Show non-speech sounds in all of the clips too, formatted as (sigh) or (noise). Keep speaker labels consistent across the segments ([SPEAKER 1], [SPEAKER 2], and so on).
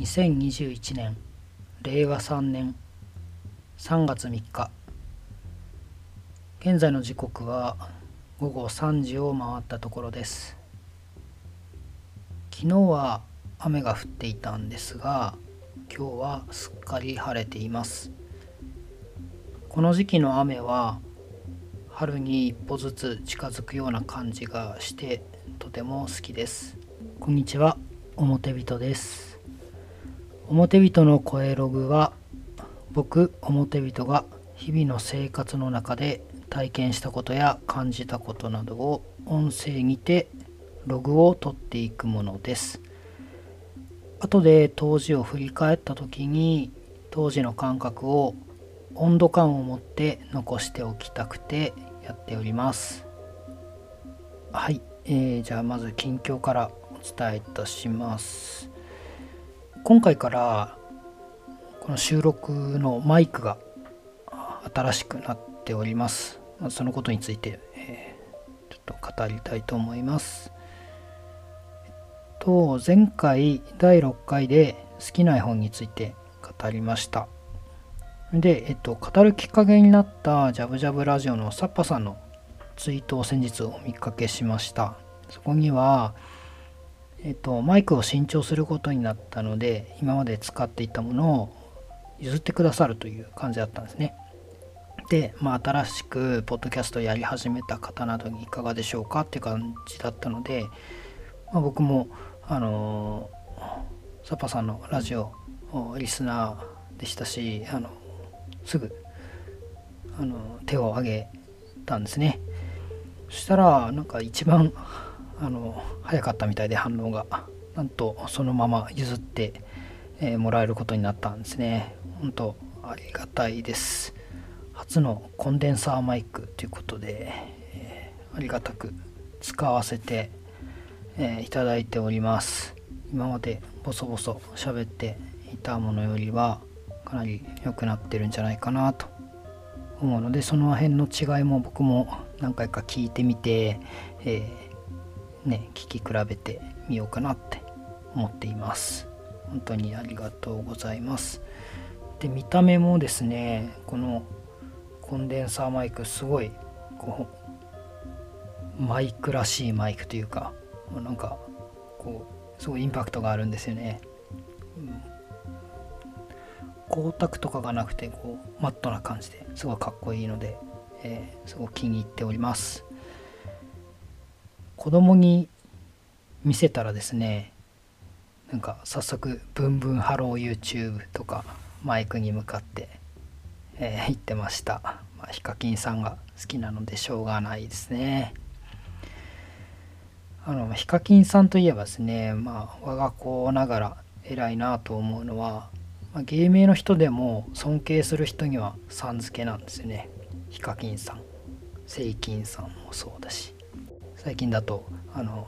[SPEAKER 1] 2021年令和3年3月3日現在の時刻は午後3時を回ったところです。昨日は雨が降っていたんですが今日はすっかり晴れています。この時期の雨は春に一歩ずつ近づくような感じがしてとても好きです。こんにちは表人です。表人の声ログは僕表人が日々の生活の中で体験したことや感じたことなどを音声にてログを取っていくものです。後で当時を振り返った時に当時の感覚を温度感を持って残しておきたくてやっております。はい、えー、じゃあまず近況からお伝えいたします。今回からこの収録のマイクが新しくなっております。そのことについて、えー、ちょっと語りたいと思います。えっと前回第6回で好きな絵本について語りました。で、えっと、語るきっかけになったジャブジャブラジオのサッパさんのツイートを先日お見かけしました。そこには、えっと、マイクを新調することになったので、今まで使っていたものを譲ってくださるという感じだったんですね。で、まあ、新しくポッドキャストやり始めた方などにいかがでしょうかって感じだったので、まあ、僕も、あのー、サッパさんのラジオリスナーでしたし、あのすぐあの手を挙げたんですねそしたらなんか一番あの早かったみたいで反応が。なんとそのまま譲って、えー、もらえることになったんですね。本当ありがたいです。初のコンデンサーマイクということで、えー、ありがたく使わせて、えー、いただいております。今までボソボソ喋っていたものよりはかなり良くなってるんじゃないかなと。思うのでその辺の違いも僕も何回か聞いてみて、えー、ね聞き比べてみようかなって思っています。本当にありがとうございます。で見た目もですねこのコンデンサーマイクすごいこうマイクらしいマイクというかなんかこうすごいインパクトがあるんですよね、うん光沢とかがなくてこうマットな感じですごいかっこいいので、えー、すごく気に入っております子供に見せたらですねなんか早速「ブンブンハロー YouTube」とかマイクに向かって、えー、言ってました、まあ、ヒカキンさんが好きなのでしょうがないですね。あのヒカキンさんといえばですねまあ我が子ながら偉いなと思うのはまあ、芸名の人でも尊敬する人にはさん付けなんですよね。ヒカキンさんセイキンさんもそうだし。最近だとあの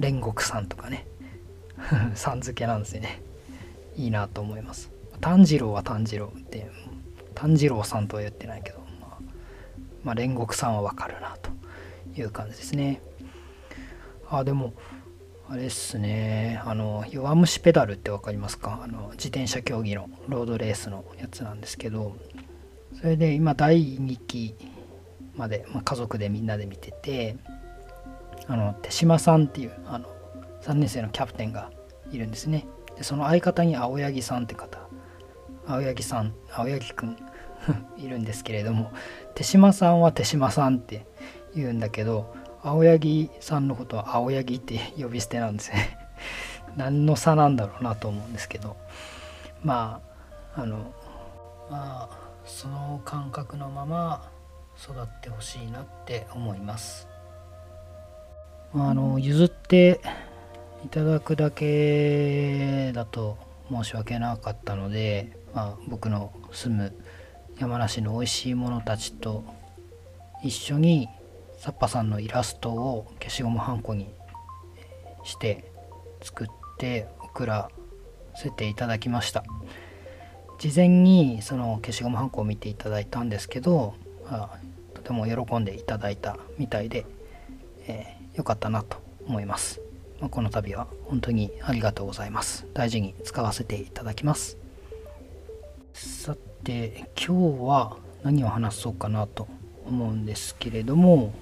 [SPEAKER 1] 煉獄さんとかね。(laughs) さん付けなんですよね。いいなと思います。炭治郎は炭治郎って炭治郎さんとは言ってないけど、まあ、まあ、煉獄さんはわかるなという感じですね。あでもあれっすね、あの、弱虫ペダルって分かりますか？あの、自転車競技のロードレースのやつなんですけど、それで今第2期まで、まあ、家族でみんなで見てて、あの、手島さんっていう、あの、3年生のキャプテンがいるんですね。で、その相方に青柳さんって方、青柳さん、青柳くん (laughs) いるんですけれども、手島さんは手島さんって言うんだけど、青柳さんのことは青柳って呼び捨てなんですね。(laughs) 何の差なんだろうなと思うんですけど。まああのまあその感覚のまま育ってほしいなって思います。あの譲っていただくだけだと申し訳なかったので、まあ、僕の住む山梨の美味しいものたちと一緒にサッパさんのイラストを消しゴムはんこにして作って送らせていただきました。事前にその消しゴムはんこを見ていただいたんですけどあとても喜んでいただいたみたいで、えー、よかったなと思います。まあ、この度は本当にありがとうございます。大事に使わせていただきます。さて今日は何を話そうかなと思うんですけれども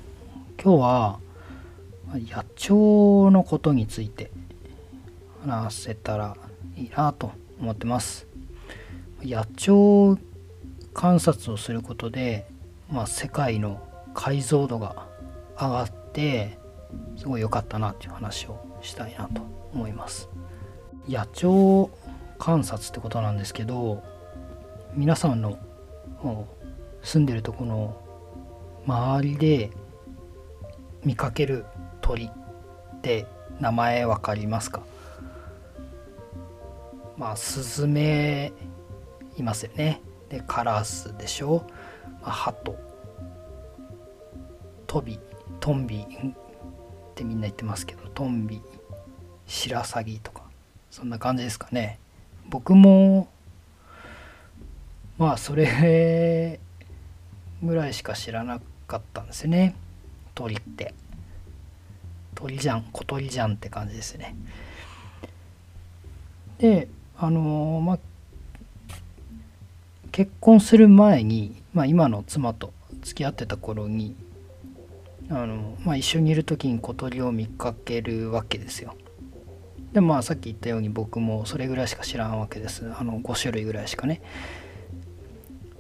[SPEAKER 1] 今日は野鳥のことについて話せたらいいなと思ってます。野鳥観察をすることで、まあ、世界の解像度が上がってすごい良かったなっていう話をしたいなと思います。野鳥観察ってことなんですけど皆さんの住んでるとこの周りで見かける鳥って名前わかりますか？まあスズメいますよね。でカラスでしょ、まあ、ハト。トビトンビってみんな言ってますけどトンビシラサギとかそんな感じですかね。僕もまあそれぐらいしか知らなかったんですよね。鳥って。鳥じゃん小鳥じゃんって感じですね。であのまあ結婚する前に、まあ、今の妻と付き合ってた頃にあの、まあ、一緒にいる時に小鳥を見かけるわけですよ。でまあさっき言ったように僕もそれぐらいしか知らんわけです。あの5種類ぐらいしかね。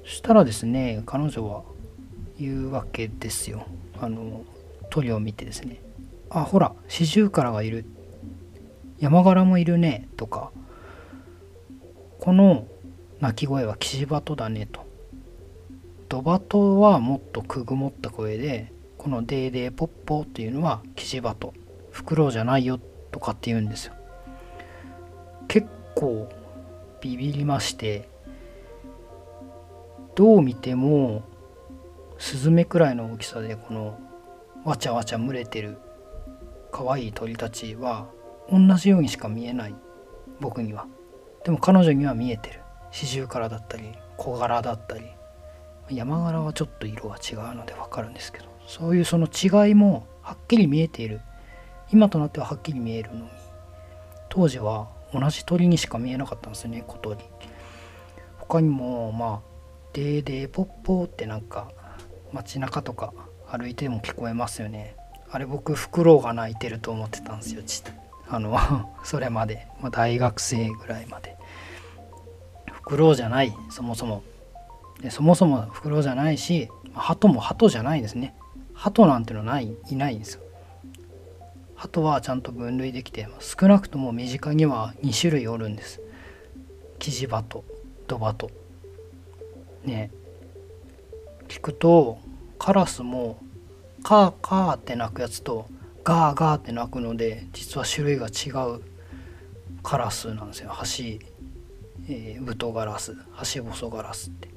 [SPEAKER 1] そしたらですね彼女は言うわけですよ。あの鳥を見てですね。あほらシジュウカラがいる。山柄もいるね。とか。この鳴き声はキジバトだね。と。ドバトはもっとくぐもった声で、このデーデーポッポっていうのはキジバト。フクロウじゃないよとかって言うんですよ。結構ビビりまして、どう見てもスズメくらいの大きさでこのわちゃわちゃ群れてる可愛い鳥たちは同じようにしか見えない僕にはでも彼女には見えてるシジュウカラだったり小柄だったり山柄はちょっと色が違うので分かるんですけどそういうその違いもはっきり見えている。今となってははっきり見えるのに。当時は同じ鳥にしか見えなかったんですよね小鳥。他にもまあ「デーデーポッポー」ってなんか街中とか歩いても聞こえますよね。あれ僕フクロウが鳴いてると思ってたんですよちあの (laughs) それまで、まあ、大学生ぐらいまで。フクロウじゃないそもそも。でそもそもフクロウじゃないし鳩も鳩じゃないですね。鳩なんてのないいないんですよ。鳩はちゃんと分類できて少なくとも身近には2種類おるんです。キジバトドバト。ね。聞くとカラスもカーカーって鳴くやつとガーガーって鳴くので実は種類が違う。カラスなんですよ。橋えー、ブトガラスハシボソガラスって。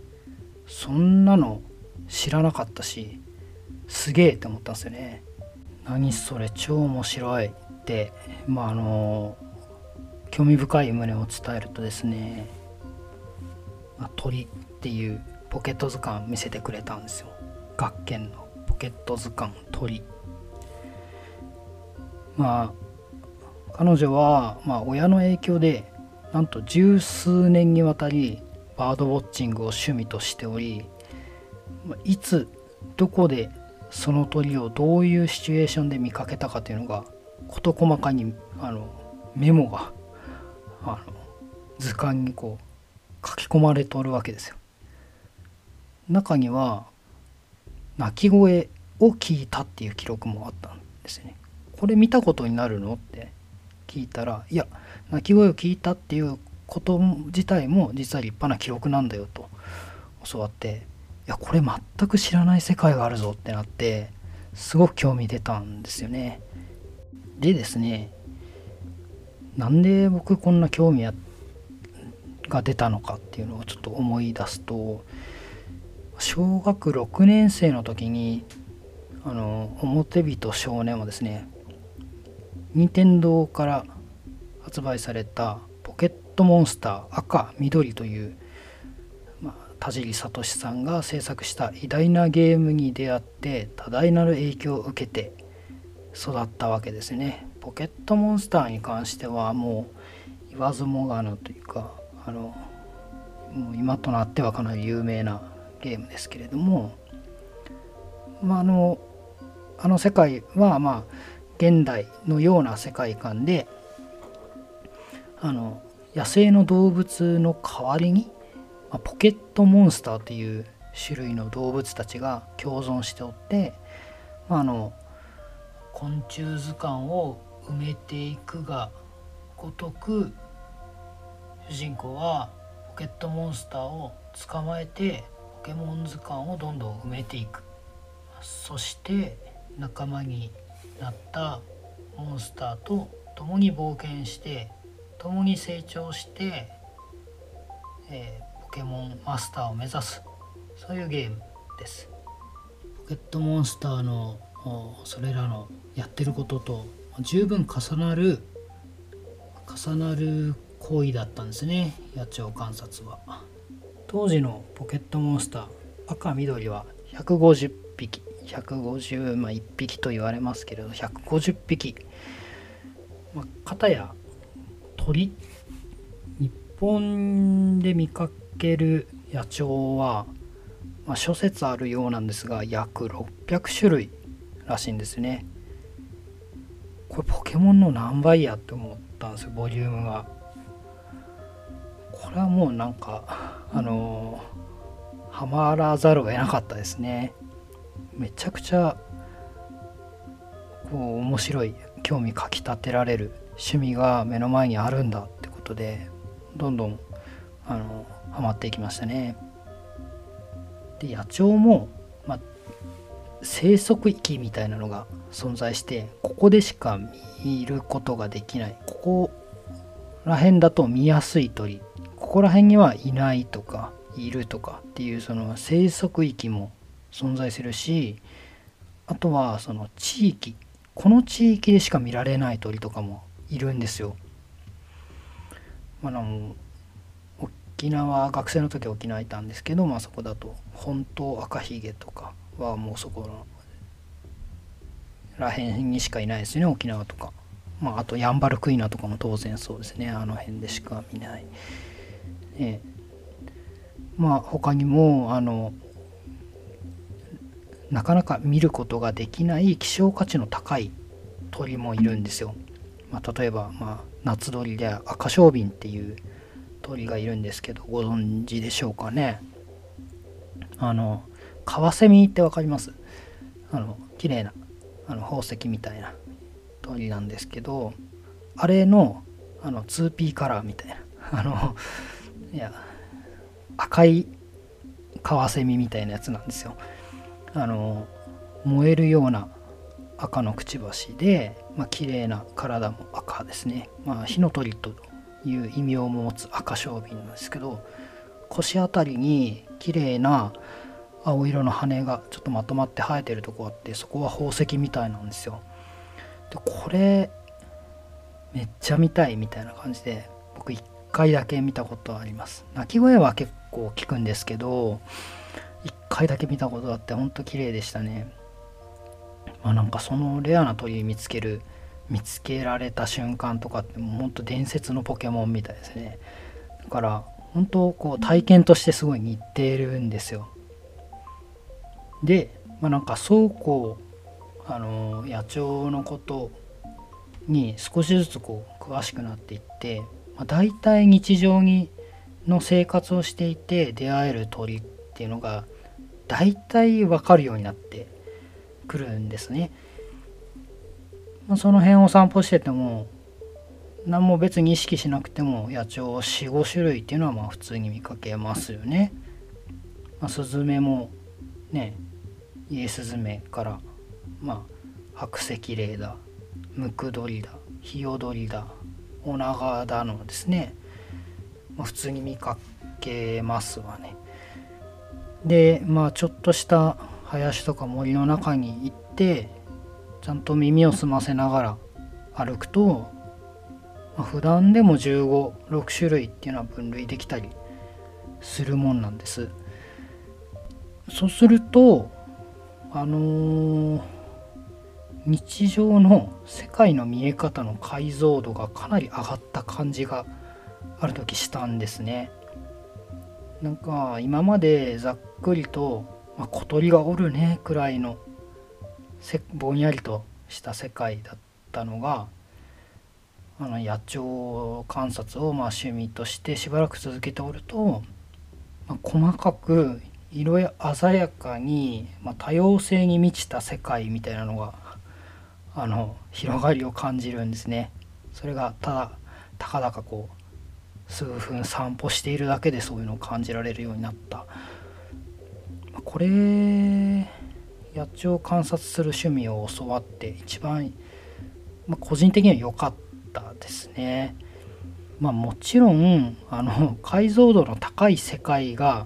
[SPEAKER 1] そんなの知らなかったしすげえって思ったんですよね。何それ超面白いって。まああの興味深い旨を伝えるとですね、まあ、鳥っていうポケット図鑑見せてくれたんですよ。学研のポケット図鑑鳥。まあ彼女は、まあ、親の影響でなんと十数年にわたりバードウォッチングを趣味としておりいつどこでその鳥をどういうシチュエーションで見かけたかというのが事細かにあのメモがあの図鑑にこう書き込まれとるわけですよ。中には鳴き声を聞いたっていう記録もあったんですよね。これ見たことになるのって聞いたらいや鳴き声を聞いたっていうこと自体も実は立派な記録なんだよと教わってやこれ全く知らない世界があるぞってなってすごく興味出たんですよね。でですねなんで僕こんな興味が出たのかっていうのをちょっと思い出すと小学6年生の時にあの表人少年はですね任天堂から発売されたポケットモンスター赤緑という、田尻聡さんが制作した偉大なゲームに出会って多大なる影響を受けて育ったわけですね。ポケットモンスターに関してはもう言わずもがなというかあのもう今となってはかなり有名なゲームですけれども、まあ、あのあの世界はまあ現代のような世界観であの野生の動物の代わりに、まあ、ポケットモンスターという種類の動物たちが共存しておって、まあ、あの昆虫図鑑を埋めていくがごとく主人公はポケットモンスターを捕まえてポケモン図鑑をどんどん埋めていく。そして仲間になったモンスターと共に冒険して共に成長して、えー、ケモンマスターを目指す。そういうゲームです。ポケットモンスターのそれらのやってることと十分重なる重なる行為だったんですね。野鳥観察は。当時のポケットモンスター赤緑は150匹150まあ1匹と言われますけれど150匹。まあ、片や鳥日本で見かける野鳥は、まあ、諸説あるようなんですが約600種類らしいんですね。これポケモンの何倍やって思ったんですよボリュームが。これはもうなんかあのー、ハマらざるを得なかったですね。めちゃくちゃこう面白い興味かきたてられる趣味が目の前にあるんだってことでどんどんあのハマっていきましたね。で野鳥も、まあ、生息域みたいなのが存在してここでしか見ることができないここら辺だと見やすい鳥ここら辺にはいないとかいるとかっていうその生息域も存在するしあとはその地域この地域でしか見られない鳥とかもいるんですよ。まあ、の沖縄学生の時沖縄いたんですけど、まあ、そこだと本当赤ひげとかはもうそこらへんにしかいないですね沖縄とか。まあ、あとヤンバルクイナとかも当然そうですねあの辺でしか見ない。えまあ他にもあのなかなか見ることができない希少価値の高い鳥もいるんですよ。まあ、例えば、まあ、夏鳥で赤小瓶っていう鳥がいるんですけどご存知でしょうかね。あのカワセミって分かります？あの綺麗なあの宝石みたいな鳥なんですけどあれのあの 2P カラーみたいなあのいや赤いカワセミみたいなやつなんですよ。あの燃えるような赤のくちばしで、まあ綺麗な体も赤ですね、まあ、火の鳥という意味を持つ赤小瓶なんですけど腰あたりに綺麗な青色の羽がちょっとまとまって生えてるとこあってそこは宝石みたいなんですよでこれめっちゃ見たいみたいな感じで僕1回だけ見たことあります鳴き声は結構聞くんですけど1回だけ見たことあってほんと綺麗でしたね。まあなんかそのレアな鳥見つける見つけられた瞬間とかってもうほんと伝説のポケモンみたいですね。だから本当こう体験としてすごい似てるんですよ。で、まあ、なんかそうこうあの野鳥のことに少しずつこう詳しくなっていって、まあ、大体日常にの生活をしていて出会える鳥っていうのが大体分かるようになってくるんですね。その辺を散歩してても何も別に意識しなくても野鳥45種類っていうのはまあ普通に見かけますよね。まあ、スズメもねイエスズメからまあ白石霊だムクドリだヒヨドリだオナガだのですね、まあ、普通に見かけますわね。でまあちょっとした林とか森の中に行ってちゃんと耳を澄ませながら歩くと、まあ、普段でも156種類っていうのは分類できたりするもんなんですそうするとあのー、日常の世界の見え方の解像度がかなり上がった感じがある時したんですね。なんか今までざっくりと、まあ、小鳥がおるねくらいのぼんやりとした世界だったのがあの野鳥観察をまあ趣味としてしばらく続けておると、まあ、細かく色や鮮やかに、まあ、多様性に満ちた世界みたいなのがあの広がりを感じるんですね。それがただたかだかこう数分散歩しているだけでそういうのを感じられるようになった。これ野鳥を観察する趣味を教わって一番、まあ、個人的には良かったですね。まあもちろんあの解像度の高い世界が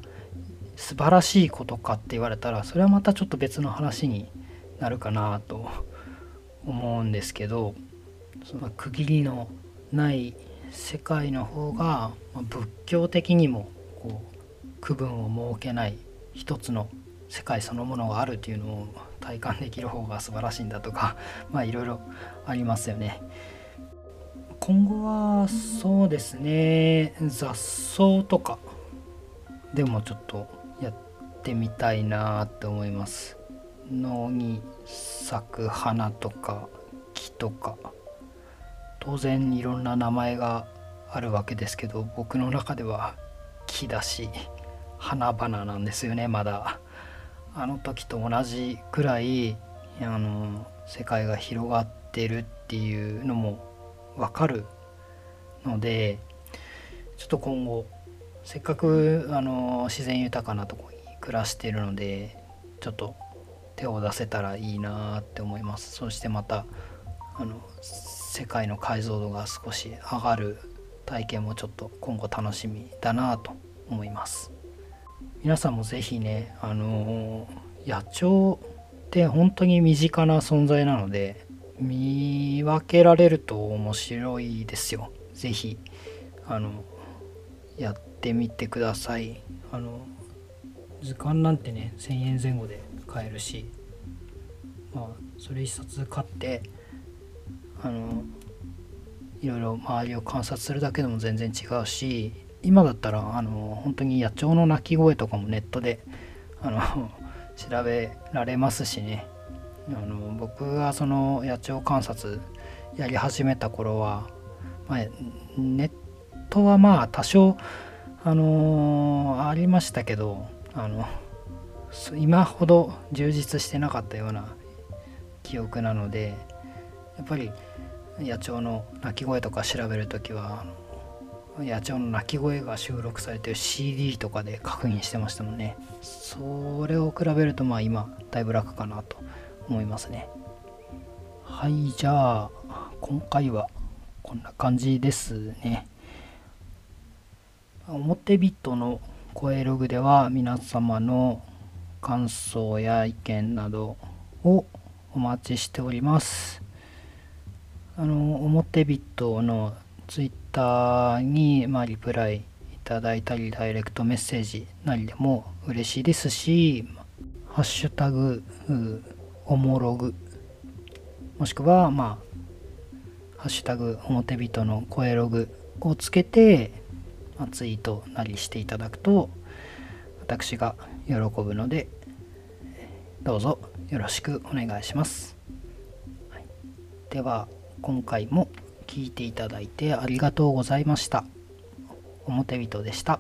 [SPEAKER 1] 素晴らしいことかって言われたらそれはまたちょっと別の話になるかなと思うんですけどその区切りのない世界の方が、仏教的にもこう区分を設けない一つの世界そのものがあるというのを体感できる方が素晴らしいんだとか (laughs) まあいろいろありますよね。今後はそうですね雑草とかでもちょっとやってみたいなって思います野に咲く花とか木とか当然いろんな名前があるわけですけど僕の中では木だし花々なんですよねまだあの時と同じくらいあの世界が広がってるっていうのもわかるのでちょっと今後せっかくあの自然豊かなとこに暮らしてるのでちょっと手を出せたらいいなって思います。そしてまたあの世界の解像度が少し上がる体験もちょっと今後楽しみだなと思います。皆さんも是非ねあの野鳥って本当に身近な存在なので見分けられると面白いですよ。是非あのやってみてください。あの図鑑なんてね1000円前後で買えるしまあそれ1冊買ってあのいろいろ周りを観察するだけでも全然違うし今だったらあの本当に野鳥の鳴き声とかもネットであの (laughs) 調べられますしね。あの僕がその野鳥観察やり始めた頃は、まあ、ネットはまあ多少あのー、ありましたけどあの今ほど充実してなかったような記憶なのでやっぱり野鳥の鳴き声とか調べる時は野鳥の鳴き声が収録されてる CD とかで確認してましたもんね。それを比べるとまあ今だいぶ楽かなと思いますね。はいじゃあ今回はこんな感じですね。表ビットの声ログでは皆様の感想や意見などをお待ちしております。あの表ビットのツイッターに、まあ、リプライいただいたりダイレクトメッセージなりでも嬉しいですし「ハッシュタグおもログ」もしくはまあ「ハッシュタグ表ビットの声ログ」をつけてまツイートなりしていただくと私が喜ぶのでどうぞよろしくお願いします、はい、では今回も聞いていただいてありがとうございました表人でした。